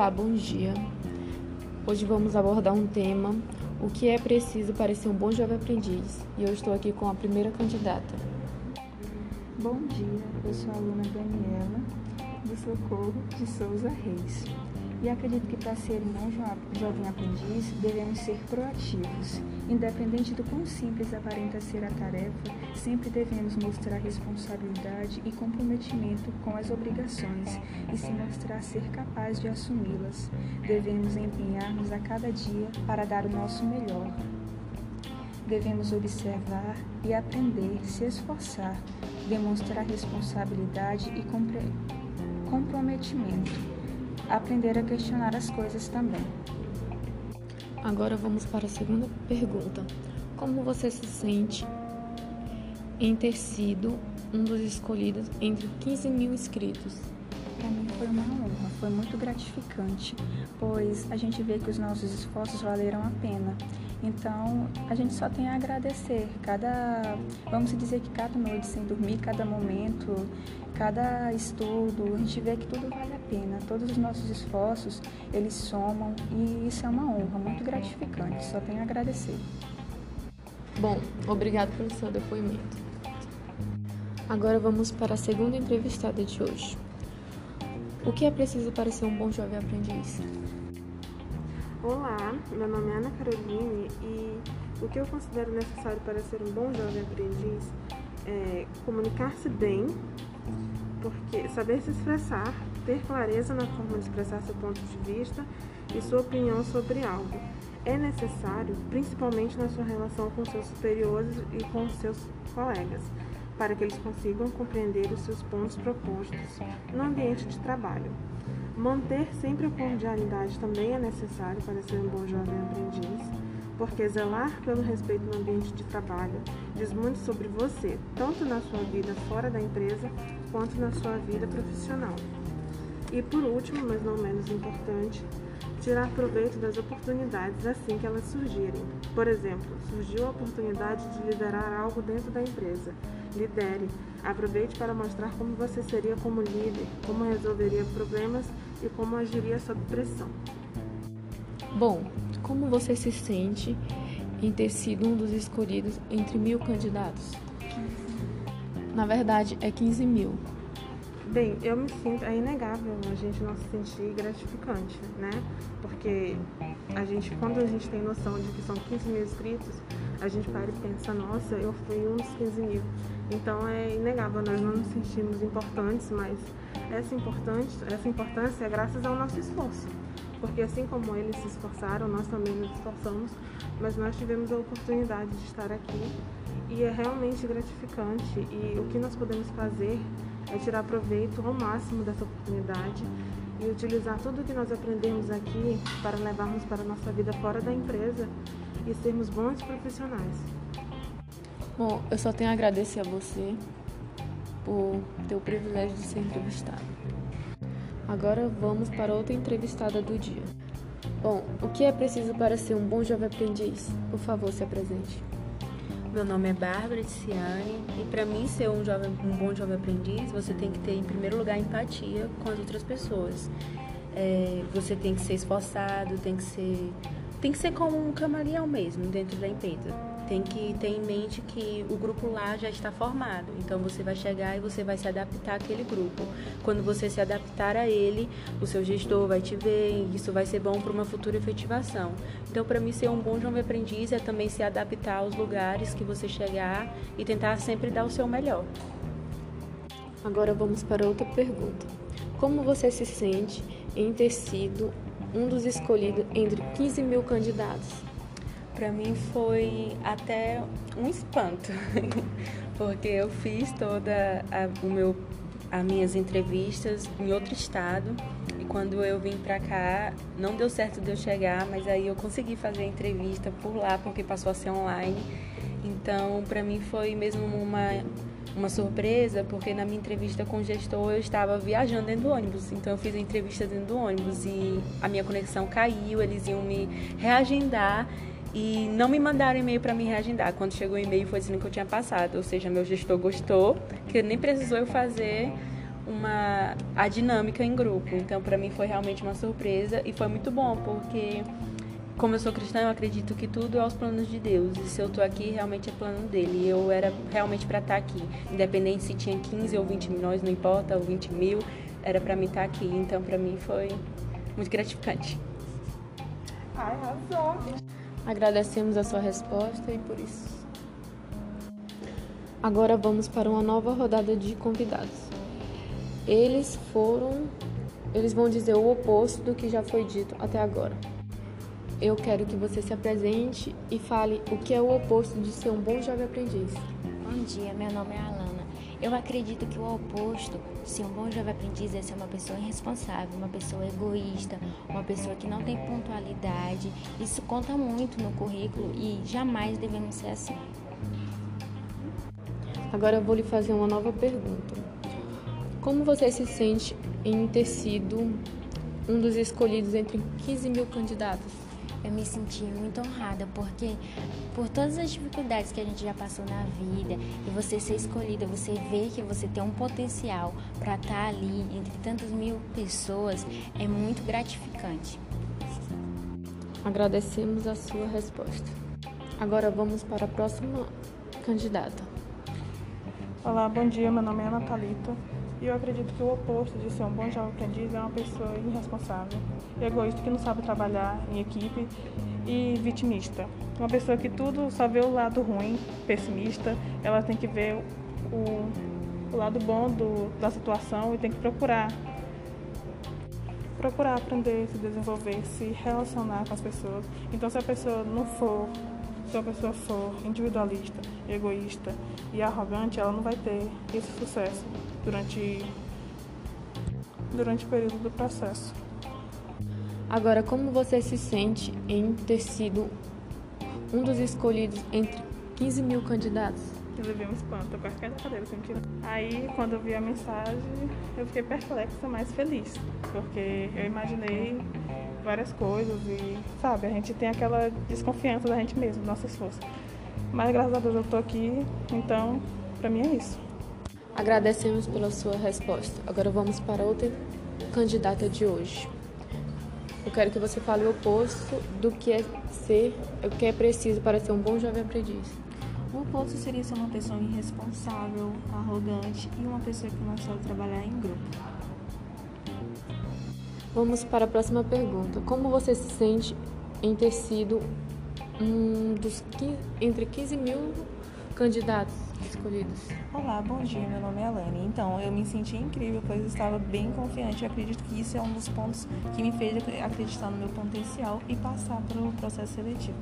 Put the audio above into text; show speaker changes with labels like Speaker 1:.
Speaker 1: Olá, bom dia. Hoje vamos abordar um tema: o que é preciso para ser um bom jovem aprendiz. E eu estou aqui com a primeira candidata.
Speaker 2: Bom dia, eu sou a aluna Daniela, do Socorro de Souza Reis. E acredito que para ser um jovem aprendiz, devemos ser proativos. Independente do quão simples aparenta ser a tarefa, sempre devemos mostrar responsabilidade e comprometimento com as obrigações e se mostrar ser capaz de assumi-las. Devemos empenhar-nos a cada dia para dar o nosso melhor. Devemos observar e aprender, se esforçar, demonstrar responsabilidade e comprometimento aprender a questionar as coisas também.
Speaker 1: Agora vamos para a segunda pergunta. Como você se sente em ter sido um dos escolhidos entre 15 mil inscritos?
Speaker 2: Para mim foi uma honra, foi muito gratificante, pois a gente vê que os nossos esforços valeram a pena. Então, a gente só tem a agradecer. Cada, vamos dizer que cada noite sem dormir, cada momento, cada estudo, a gente vê que tudo vale a pena. Todos os nossos esforços, eles somam e isso é uma honra muito gratificante. Só tenho a agradecer.
Speaker 1: Bom, obrigado pelo seu depoimento. Agora vamos para a segunda entrevistada de hoje. O que é preciso para ser um bom jovem aprendiz?
Speaker 3: Olá, meu nome é Ana Caroline e o que eu considero necessário para ser um bom jovem aprendiz é comunicar-se bem, porque saber se expressar, ter clareza na forma de expressar seu ponto de vista e sua opinião sobre algo. É necessário, principalmente na sua relação com seus superiores e com seus colegas, para que eles consigam compreender os seus pontos propostos no ambiente de trabalho. Manter sempre a cordialidade também é necessário para ser um bom jovem aprendiz, porque zelar pelo respeito no ambiente de trabalho diz muito sobre você, tanto na sua vida fora da empresa quanto na sua vida profissional. E por último, mas não menos importante, tirar proveito das oportunidades assim que elas surgirem. Por exemplo, surgiu a oportunidade de liderar algo dentro da empresa. Lidere. Aproveite para mostrar como você seria como líder, como resolveria problemas e como agiria sob pressão.
Speaker 1: Bom, como você se sente em ter sido um dos escolhidos entre mil candidatos? Na verdade, é 15 mil.
Speaker 3: Bem, eu me sinto, é inegável a gente não se sentir gratificante, né? Porque a gente, quando a gente tem noção de que são 15 mil inscritos, a gente para e pensa, nossa, eu fui um dos 15 mil. Então é inegável, nós não nos sentimos importantes, mas essa, importante, essa importância é graças ao nosso esforço. Porque assim como eles se esforçaram, nós também nos esforçamos, mas nós tivemos a oportunidade de estar aqui e é realmente gratificante. E o que nós podemos fazer é tirar proveito ao máximo dessa oportunidade e utilizar tudo o que nós aprendemos aqui para levarmos para a nossa vida fora da empresa e sermos bons profissionais.
Speaker 1: Bom, eu só tenho a agradecer a você por ter o privilégio de ser entrevistado. Agora vamos para outra entrevistada do dia. Bom, o que é preciso para ser um bom jovem aprendiz? Por favor, se apresente.
Speaker 4: Meu nome é Bárbara Ticiane e para mim ser um, jovem, um bom jovem aprendiz, você tem que ter em primeiro lugar empatia com as outras pessoas. É, você tem que ser esforçado, tem que ser tem que ser como um camaleão mesmo dentro da empresa tem que ter em mente que o grupo lá já está formado. Então você vai chegar e você vai se adaptar àquele grupo. Quando você se adaptar a ele, o seu gestor vai te ver e isso vai ser bom para uma futura efetivação. Então, para mim, ser um bom jovem aprendiz é também se adaptar aos lugares que você chegar e tentar sempre dar o seu melhor.
Speaker 1: Agora vamos para outra pergunta. Como você se sente em ter sido um dos escolhidos entre 15 mil candidatos?
Speaker 4: Para mim foi até um espanto, porque eu fiz toda a, o meu as minhas entrevistas em outro estado e quando eu vim para cá não deu certo de eu chegar, mas aí eu consegui fazer a entrevista por lá porque passou a ser online. Então, para mim foi mesmo uma uma surpresa, porque na minha entrevista com o gestor eu estava viajando dentro do ônibus. Então eu fiz a entrevista dentro do ônibus e a minha conexão caiu, eles iam me reagendar e não me mandaram e-mail para me reagendar. Quando chegou o e-mail foi dizendo que eu tinha passado, ou seja, meu gestor gostou, que nem precisou eu fazer uma a dinâmica em grupo. Então, para mim foi realmente uma surpresa e foi muito bom, porque como eu sou cristã, eu acredito que tudo é aos planos de Deus. E se eu tô aqui, realmente é plano dele. E eu era realmente para estar tá aqui. Independente se tinha 15 ou 20 milhões, não importa, ou 20 mil, era para mim estar tá aqui. Então, para mim foi muito gratificante.
Speaker 3: Arrasou.
Speaker 1: Agradecemos a sua resposta e por isso. Agora vamos para uma nova rodada de convidados. Eles foram, eles vão dizer o oposto do que já foi dito até agora. Eu quero que você se apresente e fale o que é o oposto de ser um bom jovem aprendiz.
Speaker 5: Bom dia, meu nome é Alana. Eu acredito que o oposto ser um bom jovem aprendiz é ser uma pessoa irresponsável, uma pessoa egoísta, uma pessoa que não tem pontualidade. Isso conta muito no currículo e jamais devemos ser assim.
Speaker 1: Agora eu vou lhe fazer uma nova pergunta. Como você se sente em ter sido um dos escolhidos entre 15 mil candidatos?
Speaker 5: Eu me senti muito honrada, porque por todas as dificuldades que a gente já passou na vida, e você ser escolhida, você ver que você tem um potencial para estar tá ali entre tantas mil pessoas, é muito gratificante.
Speaker 1: Agradecemos a sua resposta. Agora vamos para a próxima candidata.
Speaker 6: Olá, bom dia. Meu nome é Ana Thalita. E eu acredito que o oposto de ser um bom jovem aprendiz é uma pessoa irresponsável, egoísta que não sabe trabalhar em equipe e vitimista. Uma pessoa que tudo só vê o lado ruim, pessimista, ela tem que ver o, o lado bom do, da situação e tem que procurar procurar aprender, se desenvolver, se relacionar com as pessoas. Então, se a pessoa não for se a pessoa for individualista, egoísta e arrogante, ela não vai ter esse sucesso durante, durante o período do processo.
Speaker 1: Agora, como você se sente em ter sido um dos escolhidos entre 15 mil candidatos?
Speaker 6: Eu levei um espanto, eu quase caí da cadeira sem tirar. Aí, quando eu vi a mensagem, eu fiquei perplexa, mas feliz, porque eu imaginei várias coisas e, sabe, a gente tem aquela desconfiança da gente mesmo, nossas forças. Mas graças a Deus eu tô aqui, então, pra mim é isso.
Speaker 1: Agradecemos pela sua resposta. Agora vamos para outra candidata de hoje. Eu quero que você fale o oposto do que é ser, o que é preciso para ser um bom jovem aprendiz.
Speaker 2: O oposto seria ser uma pessoa irresponsável, arrogante e uma pessoa que não sabe trabalhar em grupo.
Speaker 1: Vamos para a próxima pergunta. Como você se sente em ter sido um dos 15, entre 15 mil candidatos escolhidos?
Speaker 7: Olá, bom dia. Meu nome é Alane. Então, eu me senti incrível, pois estava bem confiante. Eu acredito que isso é um dos pontos que me fez acreditar no meu potencial e passar para o processo seletivo.